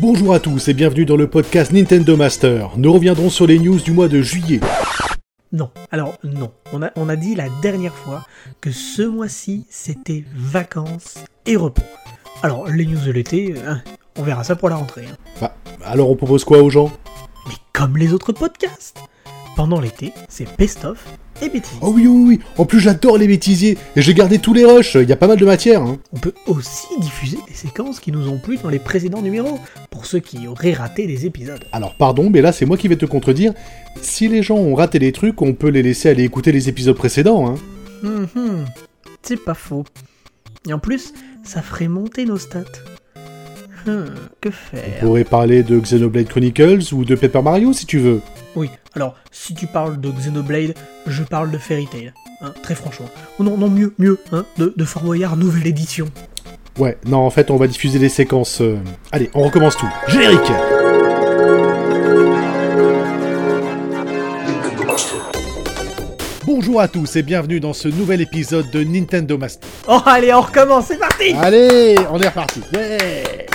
Bonjour à tous et bienvenue dans le podcast Nintendo Master. Nous reviendrons sur les news du mois de juillet. Non, alors non. On a, on a dit la dernière fois que ce mois-ci, c'était vacances et repos. Alors, les news de l'été, hein, on verra ça pour la rentrée. hein. Bah, alors on propose quoi aux gens? Mais comme les autres podcasts Pendant l'été, c'est best-of et bêtises. Oh oui, oui, oui. En plus, j'adore les bêtisiers et j'ai gardé tous les rushs. Il y a pas mal de matière. Hein. On peut aussi diffuser des séquences qui nous ont plu dans les précédents numéros, pour ceux qui auraient raté des épisodes. Alors, pardon, mais là, c'est moi qui vais te contredire. Si les gens ont raté les trucs, on peut les laisser aller écouter les épisodes précédents. Hein. Mhm, c'est pas faux. Et en plus, ça ferait monter nos stats. Hmm, que On faire pourrait parler de Xenoblade Chronicles ou de Paper Mario si tu veux. Oui, alors, si tu parles de Xenoblade, je parle de Fairy Tail. Hein, très franchement. Ou non, non, mieux, mieux, hein, de, de Fort Boyard nouvelle édition. Ouais, non, en fait, on va diffuser les séquences. euh, Allez, on recommence tout. Générique Bonjour à tous et bienvenue dans ce nouvel épisode de Nintendo Master. Oh, allez, on recommence, c'est parti Allez, on est reparti. Ouais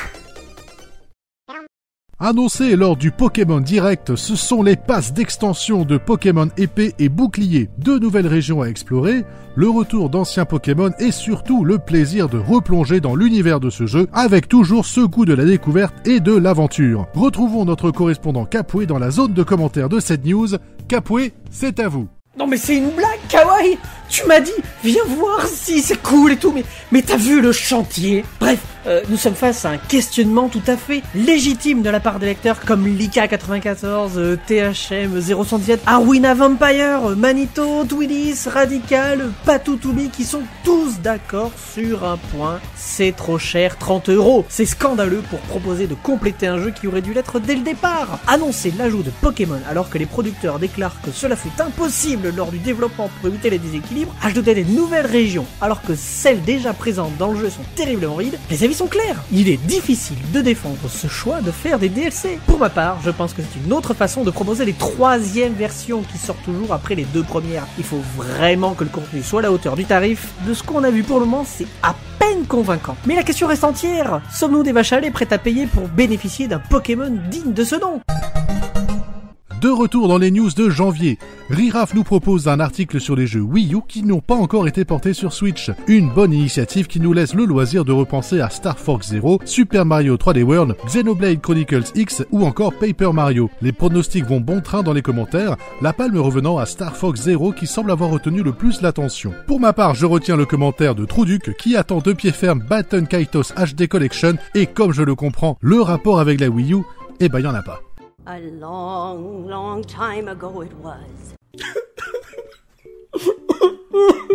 Annoncé lors du Pokémon Direct, ce sont les passes d'extension de Pokémon épée et bouclier. Deux nouvelles régions à explorer, le retour d'anciens Pokémon et surtout le plaisir de replonger dans l'univers de ce jeu avec toujours ce goût de la découverte et de l'aventure. Retrouvons notre correspondant Capoué dans la zone de commentaires de cette news. Capoué, c'est à vous. Non mais c'est une blague, Kawaii Tu m'as dit, viens voir si c'est cool et tout, mais, t'as vu le chantier? Bref, euh, nous sommes face à un questionnement tout à fait légitime de la part des lecteurs comme Lika94, euh, THM, 0117, Arwina Vampire, euh, Manito, Twillis, Radical, Patoutoubi qui sont tous d'accord sur un point, c'est trop cher, 30 euros. C'est scandaleux pour proposer de compléter un jeu qui aurait dû l'être dès le départ. Annoncer l'ajout de Pokémon alors que les producteurs déclarent que cela fut impossible lors du développement pour éviter les déséquilibres, ajouter des nouvelles régions alors que celles déjà présentes dans le jeu sont terriblement rides, les avis sont clairs. Il est difficile de défendre ce choix de faire des DLC. Pour ma part, je pense que c'est une autre façon de proposer les troisièmes versions qui sortent toujours après les deux premières. Il faut vraiment que le contenu soit à la hauteur du tarif. De ce qu'on a vu pour le moment, c'est à peine convaincant. Mais la question reste entière. Sommes-nous des vaches à lait prêtes à payer pour bénéficier d'un Pokémon digne de ce nom? De retour dans les news de janvier, Riraf nous propose un article sur les jeux Wii U qui n'ont pas encore été portés sur Switch. Une bonne initiative qui nous laisse le loisir de repenser à Star Fox Zero, Super Mario 3D World, Xenoblade Chronicles X ou encore Paper Mario. Les pronostics vont bon train dans les commentaires, la palme revenant à Star Fox Zero qui semble avoir retenu le plus l'attention. Pour ma part, je retiens le commentaire de Trouduc qui attend de pied ferme Baton Kaitos HD Collection et comme je le comprends, le rapport avec la Wii U, eh ben y en a pas. A long, long time ago it was.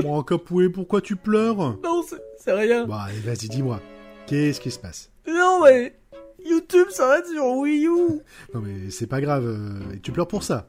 Bon, Capoué, pourquoi tu pleures? Non, c'est- rien. Bah allez, vas-y, dis-moi. Qu'est-ce qui se passe? Non mais YouTube s'arrête sur Wii U. Non mais c'est pas grave, euh, et tu pleures pour ça?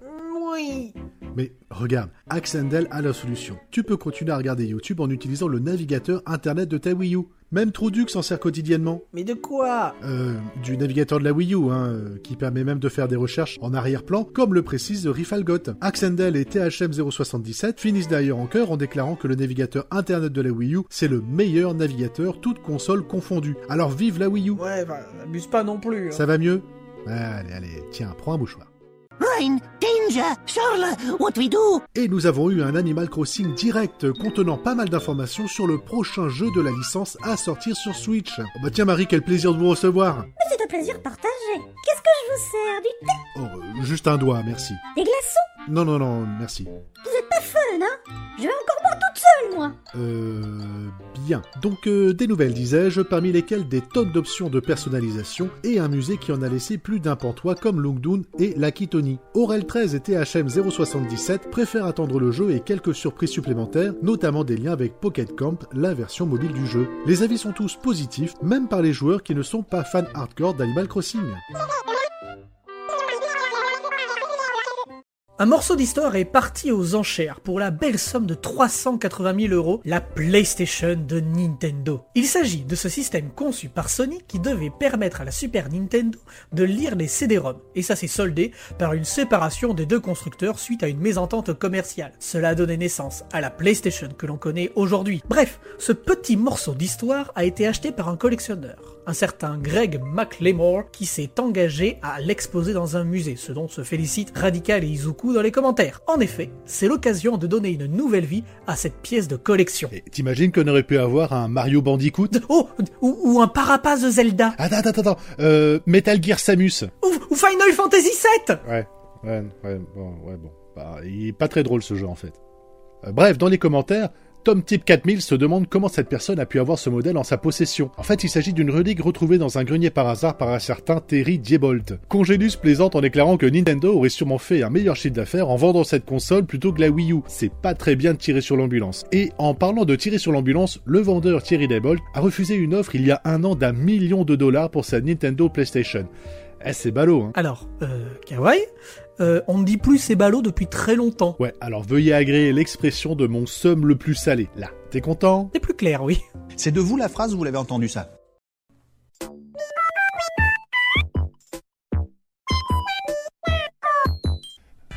Oui. Mais regarde, Axendel a la solution. Tu peux continuer à regarder YouTube en utilisant le navigateur internet de ta Wii U. Même Troudux s'en sert quotidiennement. Mais de quoi? Euh, du navigateur de la Wii U, hein, euh, qui permet même de faire des recherches en arrière-plan, comme le précise Rifalgot. Axendel et THM077 finissent d'ailleurs en chœur en déclarant que le navigateur internet de la Wii U, c'est le meilleur navigateur, toutes consoles confondues. Alors vive la Wii U Ouais, bah, abuse pas non plus. hein. Ça va mieux? Allez, allez, tiens, prends un mouchoir. Rain, danger, Charles, what we do? Et nous avons eu un Animal Crossing direct contenant pas mal d'informations sur le prochain jeu de la licence à sortir sur Switch. Oh bah tiens Marie, quel plaisir de vous recevoir. C'est un plaisir partagé. Qu'est-ce que je vous sers Du thé? Oh, euh, juste un doigt, merci. Des glaçons? Non, non, non, merci. Vous êtes pas fun, hein? Je vais encore boire toute seule, moi Euh... Bien. Donc euh, des nouvelles, disais-je, parmi lesquelles des tonnes d'options de personnalisation et un musée qui en a laissé plus d'un pantois comme Lungdun et Lucky Aurel 13 et THM 077 préfèrent attendre le jeu et quelques surprises supplémentaires, notamment des liens avec Pocket Camp, la version mobile du jeu. Les avis sont tous positifs, même par les joueurs qui ne sont pas fans hardcore d'Animal Crossing. Un morceau d'histoire est parti aux enchères pour la belle somme de 380 000 euros, la PlayStation de Nintendo. Il s'agit de ce système conçu par Sony qui devait permettre à la Super Nintendo de lire les CD-ROM, et ça s'est soldé par une séparation des deux constructeurs suite à une mésentente commerciale. Cela a donné naissance à la PlayStation que l'on connaît aujourd'hui. Bref, ce petit morceau d'histoire a été acheté par un collectionneur un certain Greg McLemore qui s'est engagé à l'exposer dans un musée, ce dont se félicitent Radical et Izuku dans les commentaires. En effet, c'est l'occasion de donner une nouvelle vie à cette pièce de collection. Et T'imagines qu'on aurait pu avoir un Mario Bandicoot? Oh, ou, ou un Parapaz de Zelda, Attends, attends, attends, euh, Metal Gear Samus. ou, ou Final Fantasy VII Ouais, ouais, ouais, bon, ouais, bon. Bah, il est pas très drôle ce jeu en fait. Euh, bref, dans les commentaires, Tom Tip 4000 se demande comment cette personne a pu avoir ce modèle en sa possession. En fait, il s'agit d'une relique retrouvée dans un grenier par hasard par un certain Terry Diebold. Congélus plaisante en déclarant que Nintendo aurait sûrement fait un meilleur chiffre d'affaires en vendant cette console plutôt que la Wii U. C'est pas très bien de tirer sur l'ambulance. Et en parlant de tirer sur l'ambulance, le vendeur Thierry Diebold a refusé une offre il y a un an d'un million de dollars pour sa Nintendo PlayStation. Eh, c'est ballot, hein. Alors, euh, Kawaii, euh, on ne dit plus ces ballots depuis très longtemps. Ouais, alors veuillez agréer l'expression de mon somme le plus salé. Là, t'es content? C'est plus clair, oui. C'est de vous la phrase ou vous l'avez entendu ça?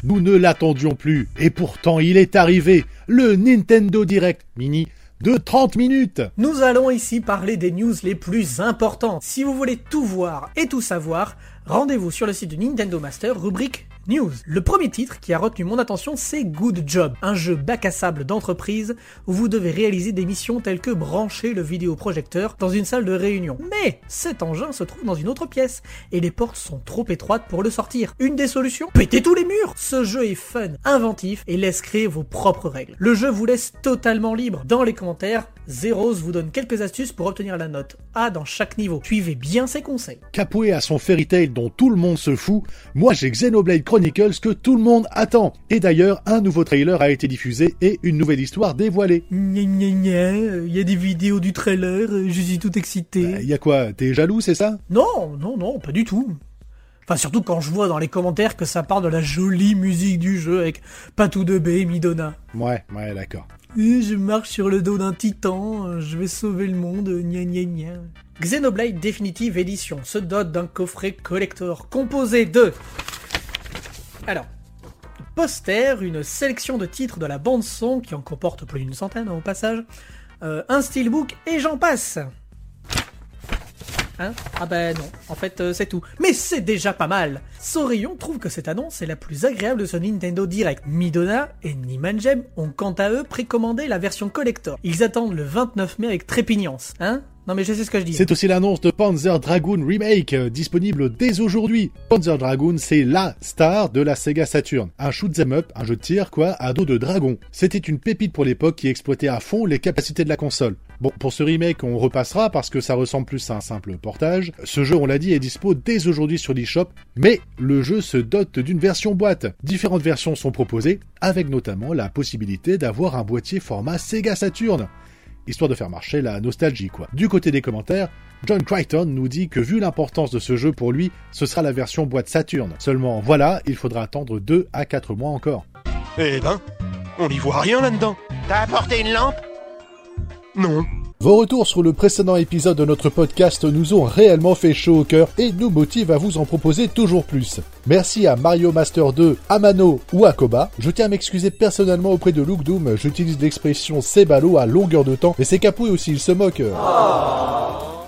Nous ne l'attendions plus, et pourtant il est arrivé, le Nintendo Direct Mini de 30 minutes Nous allons ici parler des news les plus importantes. Si vous voulez tout voir et tout savoir, rendez-vous sur le site de Nintendo Master, rubrique News. Le premier titre qui a retenu mon attention, c'est Good Job, un jeu bac à sable d'entreprise où vous devez réaliser des missions telles que brancher le vidéoprojecteur dans une salle de réunion. Mais cet engin se trouve dans une autre pièce et les portes sont trop étroites pour le sortir. Une des solutions? Pétez tous les murs Ce jeu est fun, inventif et laisse créer vos propres règles. Le jeu vous laisse totalement libre. Dans les commentaires, Zeros vous donne quelques astuces pour obtenir la note A dans chaque niveau. Suivez bien ses conseils. Capoué à son Fairy Tail dont tout le monde se fout, moi j'ai Xenoblade Chronicles que tout le monde attend. Et d'ailleurs, un nouveau trailer a été diffusé et une nouvelle histoire dévoilée. Gna gna gna, il y a des vidéos du trailer, je suis tout excité. Euh, y a quoi T'es jaloux, c'est ça? Non, non, non, pas du tout. Enfin, surtout quand je vois dans les commentaires que ça parle de la jolie musique du jeu avec Patou de B et Midona. Ouais, ouais, d'accord. Je marche sur le dos d'un titan, je vais sauver le monde, gna gna gna. Xenoblade Definitive Edition se dote d'un coffret collector composé de... Alors, poster, une sélection de titres de la bande son qui en comporte plus d'une centaine au passage, euh, un steelbook et j'en passe. Hein ah ben non, en fait euh, c'est tout. Mais c'est déjà pas mal Sorillon trouve que cette annonce est la plus agréable de ce Nintendo Direct. Midona et Nimanjem ont quant à eux précommandé la version collector. Ils attendent le 29 mai avec trépignance, hein Non mais je sais ce que je dis. C'est aussi l'annonce de Panzer Dragoon Remake, euh, disponible dès aujourd'hui. Panzer Dragoon, c'est LA star de la Sega Saturn. Un shoot 'em up, un jeu de tir, quoi, à dos de dragon. C'était une pépite pour l'époque qui exploitait à fond les capacités de la console. Bon, pour ce remake, on repassera parce que ça ressemble plus à un simple portage. Ce jeu, on l'a dit, est dispo dès aujourd'hui sur l'eShop, mais le jeu se dote d'une version boîte. Différentes versions sont proposées, avec notamment la possibilité d'avoir un boîtier format Sega Saturn histoire de faire marcher la nostalgie quoi. Du côté des commentaires, John Crichton nous dit que vu l'importance de ce jeu pour lui, ce sera la version boîte Saturn. Seulement voilà, il faudra attendre 2 à 4 mois encore. Eh ben, on n'y voit rien là-dedans. T'as apporté une lampe? Non. Vos retours sur le précédent épisode de notre podcast nous ont réellement fait chaud au cœur et nous motivent à vous en proposer toujours plus. Merci à Mario Master 2, Amano ou Akoba. Je tiens à m'excuser personnellement auprès de Luke Doom, j'utilise l'expression c'est ballot à longueur de temps et c'est Capoué aussi, il se moque.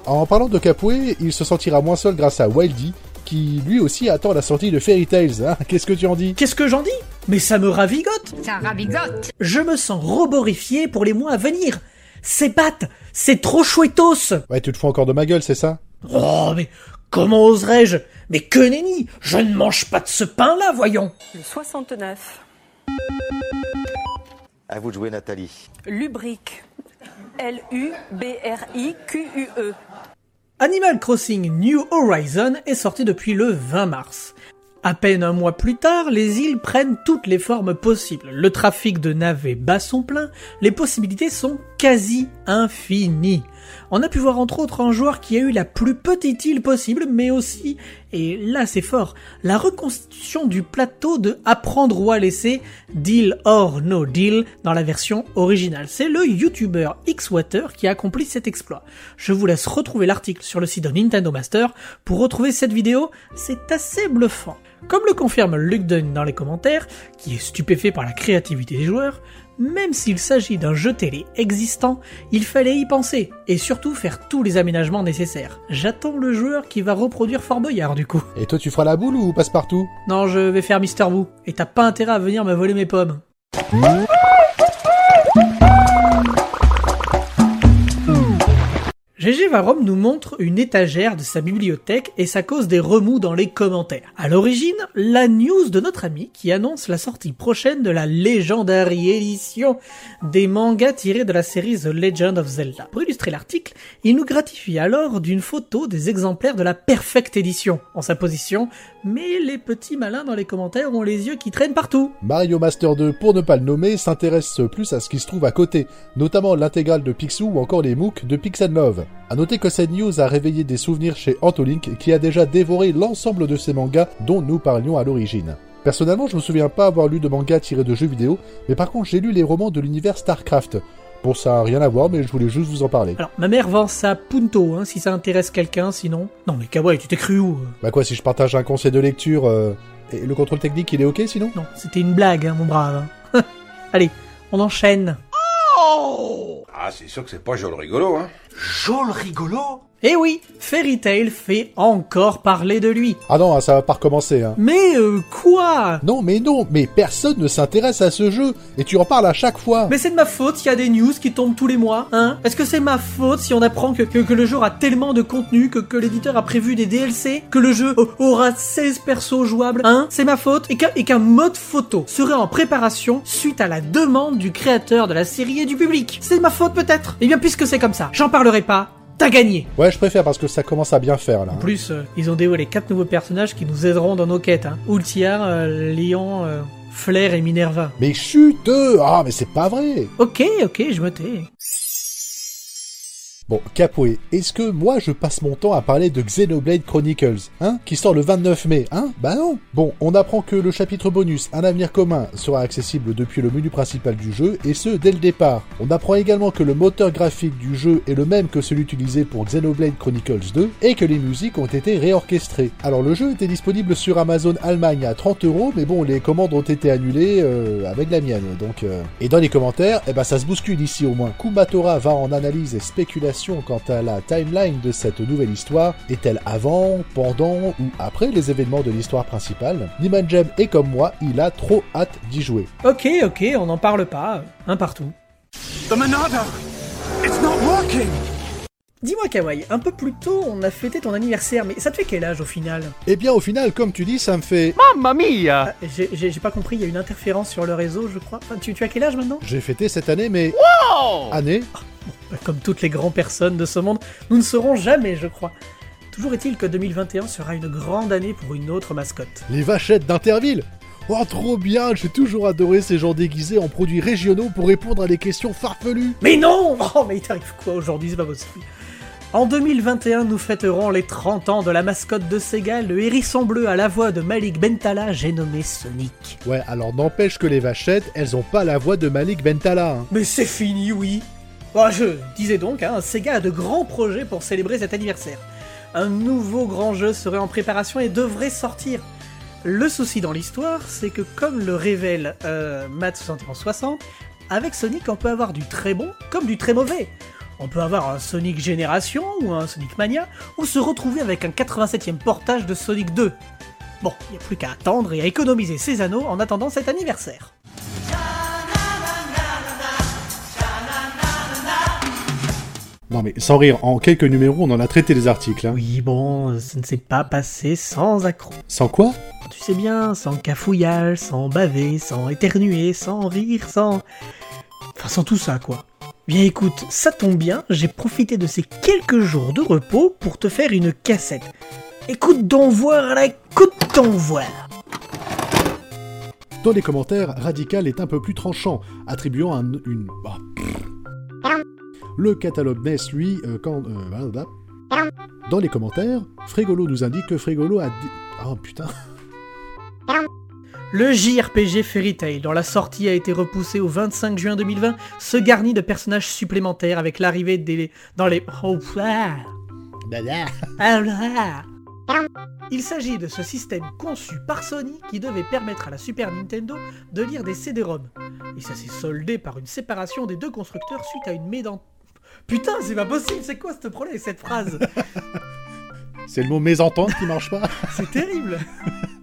En parlant de Capoué, il se sentira moins seul grâce à Wildy qui lui aussi attend la sortie de Fairy Tales. Hein Qu'est-ce que tu en dis? Qu'est-ce que j'en dis? Mais ça me ravigote Ça ravigote Je me sens roborifié pour les mois à venir Ces pattes C'est trop chouettos Ouais, tu te fous encore de ma gueule, c'est ça? Oh, mais comment oserais-je? Mais que nenni Je ne mange pas de ce pain-là, voyons Le 69. À vous de jouer, Nathalie. Lubrique. L-U-B-R-I-Q-U-E. Animal Crossing New Horizon est sorti depuis le 20 mars. À peine un mois plus tard, les îles prennent toutes les formes possibles. Le trafic de navets bat son plein, les possibilités sont quasi infini. On a pu voir entre autres un joueur qui a eu la plus petite île possible, mais aussi, et là c'est fort, la reconstitution du plateau de Apprendre ou à laisser, Deal or No Deal, dans la version originale. C'est le YouTuber Xwater qui a accompli cet exploit. Je vous laisse retrouver l'article sur le site de Nintendo Master pour retrouver cette vidéo, c'est assez bluffant. Comme le confirme Luke Dunn dans les commentaires, qui est stupéfait par la créativité des joueurs, même s'il s'agit d'un jeu télé existant, il fallait y penser, et surtout faire tous les aménagements nécessaires. J'attends le joueur qui va reproduire Fort Boyard du coup. Et toi, tu feras la boule ou passe-partout? Non, je vais faire Mister Boo, et t'as pas intérêt à venir me voler mes pommes. GG Varom nous montre une étagère de sa bibliothèque et ça cause des remous dans les commentaires. À l'origine, la news de notre ami qui annonce la sortie prochaine de la légendaire édition des mangas tirés de la série The Legend of Zelda. Pour illustrer l'article, il nous gratifie alors d'une photo des exemplaires de la Perfect Edition en sa position, mais les petits malins dans les commentaires ont les yeux qui traînent partout. Mario Master 2, pour ne pas le nommer, s'intéresse plus à ce qui se trouve à côté, notamment l'intégrale de Picsou ou encore les MOOC de Pixel Love. À noter que cette news a réveillé des souvenirs chez Antolink qui a déjà dévoré l'ensemble de ces mangas dont nous parlions à l'origine. Personnellement, je me souviens pas avoir lu de manga tiré de jeux vidéo, mais par contre j'ai lu les romans de l'univers StarCraft. Bon, ça a rien à voir, mais je voulais juste vous en parler. Alors, ma mère vend ça Punto, hein, si ça intéresse quelqu'un, sinon... Non mais Kawaii, tu t'es cru où euh? Bah quoi, si je partage un conseil de lecture, euh, et le contrôle technique, il est ok sinon? Non, c'était une blague, hein, mon brave. Allez, on enchaîne. Ah, c'est sûr que c'est pas joli rigolo, hein. Jol rigolo? Eh oui, Fairy Tail fait encore parler de lui. Ah non, ça va pas recommencer, hein. Mais euh, quoi? Non, mais non, mais personne ne s'intéresse à ce jeu, et tu en parles à chaque fois. Mais c'est de ma faute s'il y a des news qui tombent tous les mois, hein Est-ce que c'est ma faute si on apprend que, que, que le jeu a tellement de contenu, que, que l'éditeur a prévu des DLC, que le jeu aura 16 persos jouables, hein? C'est ma faute et qu'un et qu'un mode photo serait en préparation suite à la demande du créateur de la série et du public. C'est de ma faute peut-être? Eh bien puisque c'est comme ça, j'en parlerai pas, t'as gagné Ouais, je préfère parce que ça commence à bien faire là. En plus, euh, ils ont dévoilé quatre nouveaux personnages qui nous aideront dans nos quêtes, hein. Ultiar, euh, Lion, euh, Flair et Minerva. Mais chut Ah, mais c'est pas vrai Ok, ok, je me tais. Bon, Capoe, est-ce que moi je passe mon temps à parler de Xenoblade Chronicles, hein Qui sort le 29 mai, hein? Bah non Bon, on apprend que le chapitre bonus Un avenir commun sera accessible depuis le menu principal du jeu, et ce, dès le départ. On apprend également que le moteur graphique du jeu est le même que celui utilisé pour Xenoblade Chronicles 2, et que les musiques ont été réorchestrées. Alors le jeu était disponible sur Amazon Allemagne à 30 euros, mais bon, les commandes ont été annulées euh, avec la mienne, donc... euh. Et dans les commentaires, eh ben ça se bouscule ici au moins. Kumatora va en analyse et spéculation quant à la timeline de cette nouvelle histoire. Est-elle avant, pendant ou après les événements de l'histoire principale? Niman Jem est comme moi, il a trop hâte d'y jouer. Ok, ok, on n'en parle pas, un partout. The Monado It's not working Dis-moi Kawaii, un peu plus tôt on a fêté ton anniversaire, mais ça te fait quel âge au final? Eh bien au final, comme tu dis, ça me fait... Mamma mia! Ah, J'ai pas compris, il y a une interférence sur le réseau je crois. Enfin, tu, tu as quel âge maintenant? J'ai fêté cette année, mais... Année. Bah, Comme toutes les grandes personnes de ce monde, nous ne saurons jamais je crois. Toujours est-il que 2021 sera une grande année pour une autre mascotte. Les vachettes d'Interville! Oh, trop bien J'ai toujours adoré ces gens déguisés en produits régionaux pour répondre à des questions farfelues. Mais non! Oh mais il t'arrive quoi aujourd'hui, c'est pas possible. En 2021, nous fêterons les 30 ans de la mascotte de Sega, le hérisson bleu à la voix de Malik Bentala, j'ai nommé Sonic. Ouais, alors n'empêche que les vachettes, elles ont pas la voix de Malik Bentala. hein. Mais c'est fini, oui. Bon, je disais donc, hein, Sega a de grands projets pour célébrer cet anniversaire. Un nouveau grand jeu serait en préparation et devrait sortir. Le souci dans l'histoire, c'est que comme le révèle euh, Matt 6160, avec Sonic on peut avoir du très bon comme du très mauvais. On peut avoir un Sonic Génération ou un Sonic Mania, ou se retrouver avec un 87e portage de Sonic 2. Bon, il n'y a plus qu'à attendre et à économiser ses anneaux en attendant cet anniversaire. Non mais sans rire, en quelques numéros, on en a traité les articles. Hein. Oui, bon, ça ne s'est pas passé sans accroc. Sans quoi? Tu sais bien, sans cafouillage, sans baver, sans éternuer, sans rire, sans... Enfin, sans tout ça, quoi. Bien écoute, ça tombe bien, j'ai profité de ces quelques jours de repos pour te faire une cassette. Écoute donc voir, écoute donc voir. Dans les commentaires, Radical est un peu plus tranchant, attribuant un, une... bah. Le catalogue NES, lui, euh, quand... euh. Dans les commentaires, Frégolo nous indique que Frégolo a dit... Oh putain Le JRPG Fairy Tail, dont la sortie a été repoussée au 25 juin 2020, se garnit de personnages supplémentaires avec l'arrivée des... dans les... Oh, ah. Ah là. Il s'agit de ce système conçu par Sony qui devait permettre à la Super Nintendo de lire des CD-ROM. Et ça s'est soldé par une séparation des deux constructeurs suite à une médante... Putain, c'est pas possible, c'est quoi ce problème cette phrase? C'est le mot mésentente qui marche pas? C'est terrible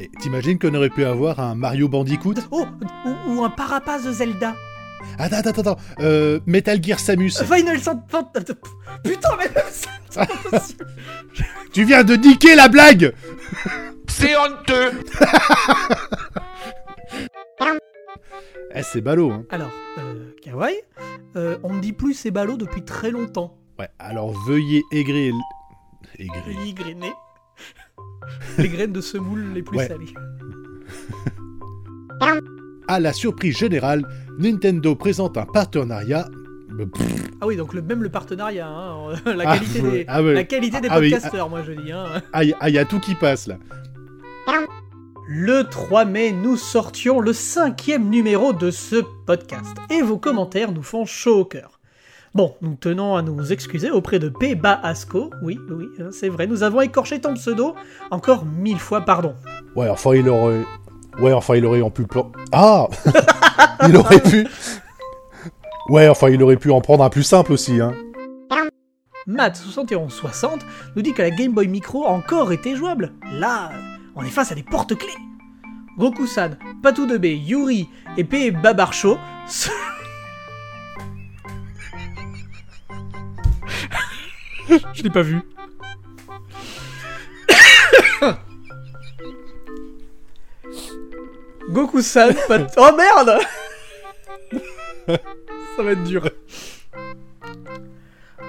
Et t'imagines qu'on aurait pu avoir un Mario Bandicoot Oh, ou, ou un parapace de Zelda. Attends, attends, attends, euh, Metal Gear Samus. Final Fan- Fan- Putain, mais ça, c'est Tu viens de niquer la blague. C'est honteux. Eh, c'est ballot, hein. Alors, euh, Kawaii, euh, on ne dit plus ces ballots depuis très longtemps. Ouais, alors veuillez aigrer... l- Aigrer... Les graines de semoule les plus Ouais. salées. À la surprise générale, Nintendo présente un partenariat... Pff, Ah oui, donc le, même le partenariat, hein, la, Ah, qualité ouais, des, ah la qualité des Ah oui, podcasteurs, moi je dis. Hein. Ah, ah, y a tout qui passe, là. Le 3 mai, nous sortions le cinquième numéro de ce podcast. Et vos commentaires nous font chaud au cœur. Bon, nous tenons à nous excuser auprès de P. Asco. Oui, oui, hein, c'est vrai, nous avons écorché ton pseudo. Encore mille fois pardon. Ouais, enfin, il aurait... Ouais, enfin, il aurait en pu... plan- Ah Il aurait pu... Ouais, enfin, il aurait pu en prendre un plus simple aussi, hein. Matt7160 nous dit que la Game Boy Micro encore était jouable. Là, on est face à des porte-clés. Goku-san, Patou de B, Yuri et P. Babarcho se- Je l'ai pas vu. Goku-san, Pat... Oh merde Ça va être dur.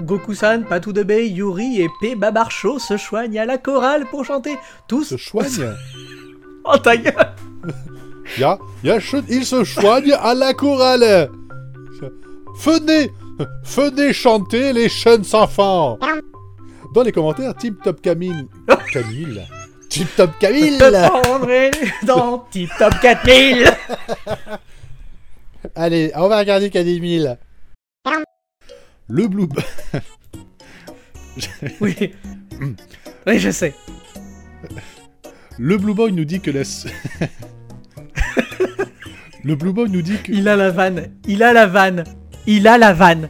Goku-san, Patou de Bay, Yuri et P. Babarcho se joignent à la chorale pour chanter tous. Se choigne Oh ta gueule Ya, ya, che- il se choigne à la chorale Venez Venez chanter les jeunes enfants Dans les commentaires, Tip Top Camille... Camille Tip Top Camille dans Tip Top 4000 Allez, on va regarder K10 Le Blue... Oui. Oui, je sais. Le Blue Boy nous dit que la... Le Blue Boy nous dit que... Il a la vanne. Il a la vanne. Il a la vanne.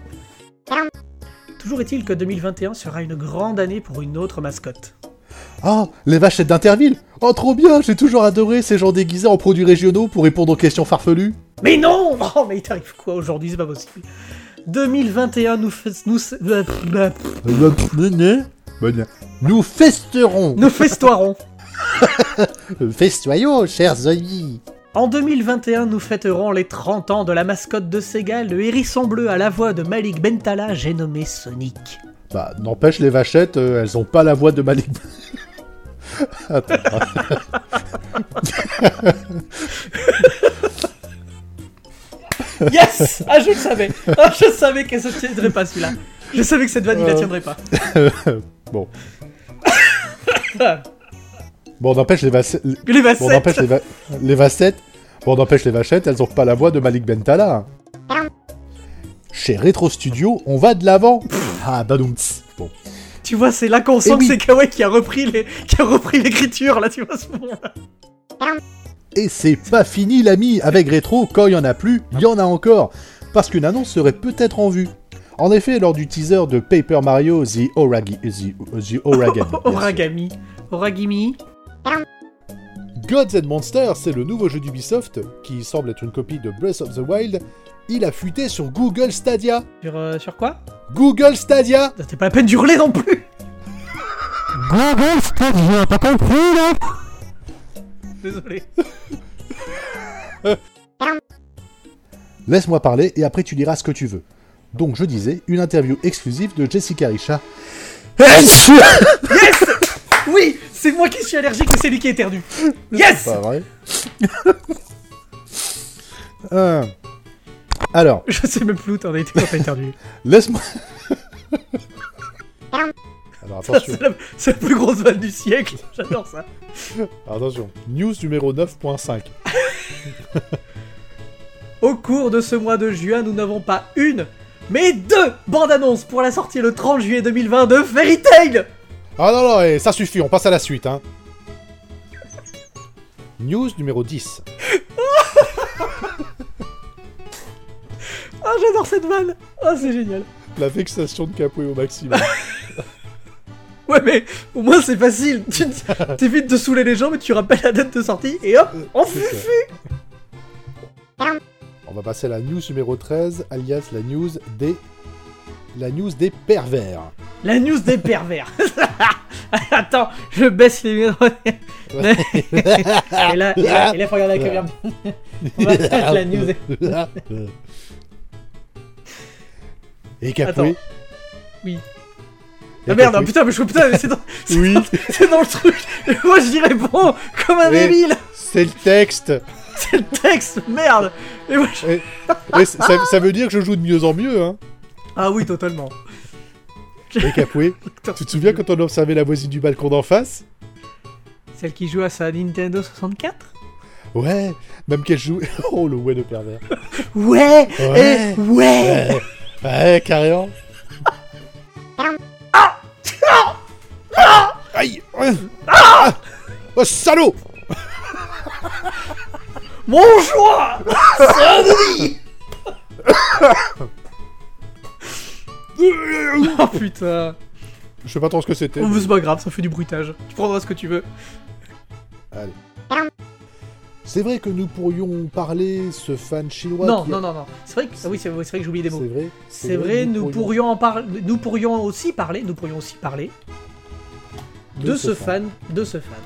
Toujours est-il que 2021 sera une grande année pour une autre mascotte. Oh, les vachettes d'Interville Oh, trop bien J'ai toujours adoré ces gens déguisés en produits régionaux pour répondre aux questions farfelues. Mais non Oh, mais il t'arrive quoi aujourd'hui? C'est pas possible. 2021 nous... nous... Nous festerons Nous festoirons. Festoyons, chers amis En 2021, nous fêterons les 30 ans de la mascotte de Sega, le hérisson bleu à la voix de Malik Bentala, j'ai nommé Sonic. Bah, n'empêche, les vachettes, euh, elles ont pas la voix de Malik... Attends. Yes Ah, je le savais Ah, je savais qu'elle se tiendrait pas celui-là. Je savais que cette vanne, il la Euh. tiendrait pas. bon. Bon, n'empêche, les vachettes... Les vachettes Bon, n'empêche, les, va- les vachettes... Bon, n'empêche, les vachettes, elles ont pas la voix de Malik Bentala. Chez Retro Studio, on va de l'avant. Ah, badoum. Bon. Tu vois, c'est là qu'on sent Eh que oui. c'est Kawaii qui a repris les... qui a repris l'écriture, là, tu vois, ce moment-là. Et c'est pas fini, l'ami. Avec Retro, quand il y en a plus, il y en a encore. Parce qu'une annonce serait peut-être en vue. En effet, lors du teaser de Paper Mario The Oragi... The, the Origami. Oragami. Oragimi. Gods and Monsters, c'est le nouveau jeu d'Ubisoft, qui semble être une copie de Breath of the Wild. Il a fuité sur Google Stadia. Sur, euh, sur quoi? Google Stadia C'était pas la peine d'hurler non plus Google Stadia, t'as compris là Désolé. Laisse-moi parler et après tu diras ce que tu veux. Donc je disais, une interview exclusive de Jessica Richard. Yes Oui C'est moi qui suis allergique, mais c'est lui qui éternue. Yes Pas vrai. Euh, Alors, Je sais même plus où t'en étais quand t'as éternué. laisse-moi. Alors attention, C'est la, c'est la plus grosse vanne du siècle. J'adore ça. attention. News numéro 9.5. Au cours de ce mois de juin, nous n'avons pas une, mais deux bandes annonces pour la sortie le 30 juillet 2020 de Fairy Tail Ah non, non, eh, ça suffit, on passe à la suite, hein. News numéro 10. Ah, j'adore cette vanne Ah, c'est génial La vexation de Capoué au maximum. Ouais, mais au moins c'est facile. Tu t'évites de saouler les gens, mais tu rappelles la date de sortie et hop, on C'est fufu ça. On va passer à la news numéro 13, alias la news des... La news des pervers. La news des pervers. Attends, je baisse les micros. et là, et là, et là, faut regarder la caméra. On va faire la news. des- Et Capoué Attends. Oui. Ah merde, putain, mais je putain, mais c'est dans, Oui. dans- c'est dans le truc. Et moi, j'y réponds comme un Mais- débile. C'est le texte C'est le texte, merde. Et moi, je- Et- et ça, ça veut dire que je joue de mieux en mieux, hein Ah oui, totalement. Et Capoué, tu te souviens quand on observait la voisine du balcon d'en face? Celle qui joue à sa Nintendo 64 Ouais, même qu'elle joue... Oh, le ouais de pervers. Ouais, Ouais. eh, ouais. Ouais, ouais. Carrément. Aïe Ah. Oh, salaud. Bonjour Oh putain Je sais pas trop ce que c'était. Oh, mais c'est pas grave, ça fait du bruitage. Tu prendras ce que tu veux. C'est vrai que nous pourrions parler, ce fan chinois non, qui a- non, non, non. C'est vrai que, ah oui, c'est c'est vrai que j'ai oublié des mots. C'est vrai. C'est vrai, nous pourrions en parler. Nous pourrions aussi parler. Nous pourrions aussi parler de, ce fan. de ce fan.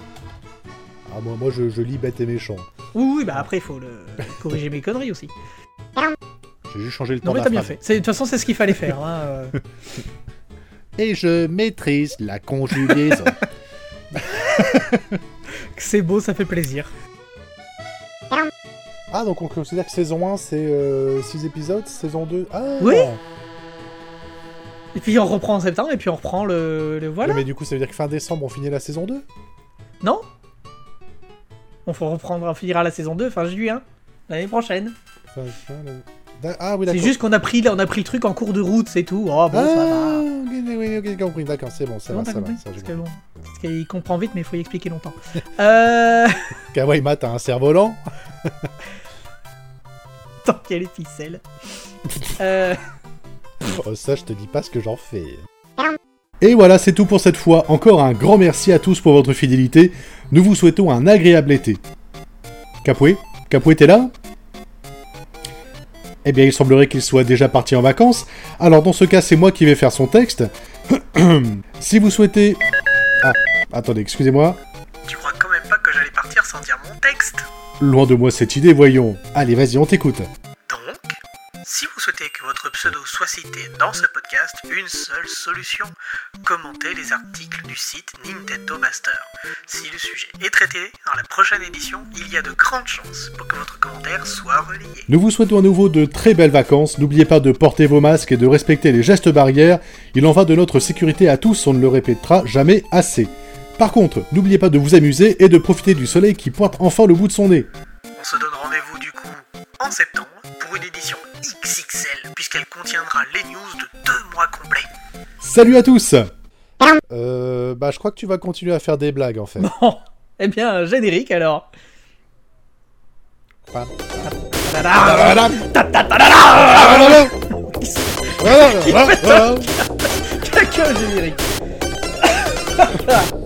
Ah, moi, moi je, je lis bête et méchant. Oui, oui, bah après, il faut le corriger mes conneries aussi. J'ai juste changé le temps Non, mais de t'as bien phrase. fait. C'est- De toute façon, c'est ce qu'il fallait faire. hein, euh. Et je maîtrise la conjugaison. C'est beau, ça fait plaisir. ah, donc on considère que saison 1 c'est 6 épisodes, saison 2. Ah Oui. Et puis on reprend en septembre, et puis on reprend le. le- voilà. Mais du coup, ça veut dire que fin décembre on finit la saison 2 Non On faut reprendre, on finira la saison 2 fin juin, l'année prochaine. Ah oui, C'est juste qu'on a pris, on a pris le truc en cours de route, c'est tout. Oh bon, Ah, ça va. Ok, oui, ok, compris. D'accord, c'est bon, ça va, ça va. Parce que bon, parce qu'il comprend vite, mais il faut y expliquer longtemps. euh... Kawaii t'as un cerf-volant Tant a les ficelles. euh... Oh, ça, je te dis pas ce que j'en fais. Et voilà, c'est tout pour cette fois. Encore un grand merci à tous pour votre fidélité. Nous vous souhaitons un agréable été. Capoué? Capoué, t'es là? Eh bien, il semblerait qu'il soit déjà parti en vacances. Alors, dans ce cas, c'est moi qui vais faire son texte. si vous souhaitez... Ah, attendez, excusez-moi. Tu crois quand même pas que j'allais partir sans dire mon texte? Loin de moi cette idée, voyons. Allez, vas-y, on t'écoute. Si vous souhaitez que votre pseudo soit cité dans ce podcast, une seule solution commentez les articles du site Nintendo Master. Si le sujet est traité dans la prochaine édition, il y a de grandes chances pour que votre commentaire soit relayé. Nous vous souhaitons à nouveau de très belles vacances. N'oubliez pas de porter vos masques et de respecter les gestes barrières. Il en va de notre sécurité à tous, on ne le répétera jamais assez. Par contre, n'oubliez pas de vous amuser et de profiter du soleil qui pointe enfin le bout de son nez. On se donne rendez-vous en septembre pour une édition XXL puisqu'elle contiendra les news de deux mois complets. Salut à tous Euh... Bah je crois que tu vas continuer à faire des blagues en fait. Bon, eh bien, générique alors. Quel générique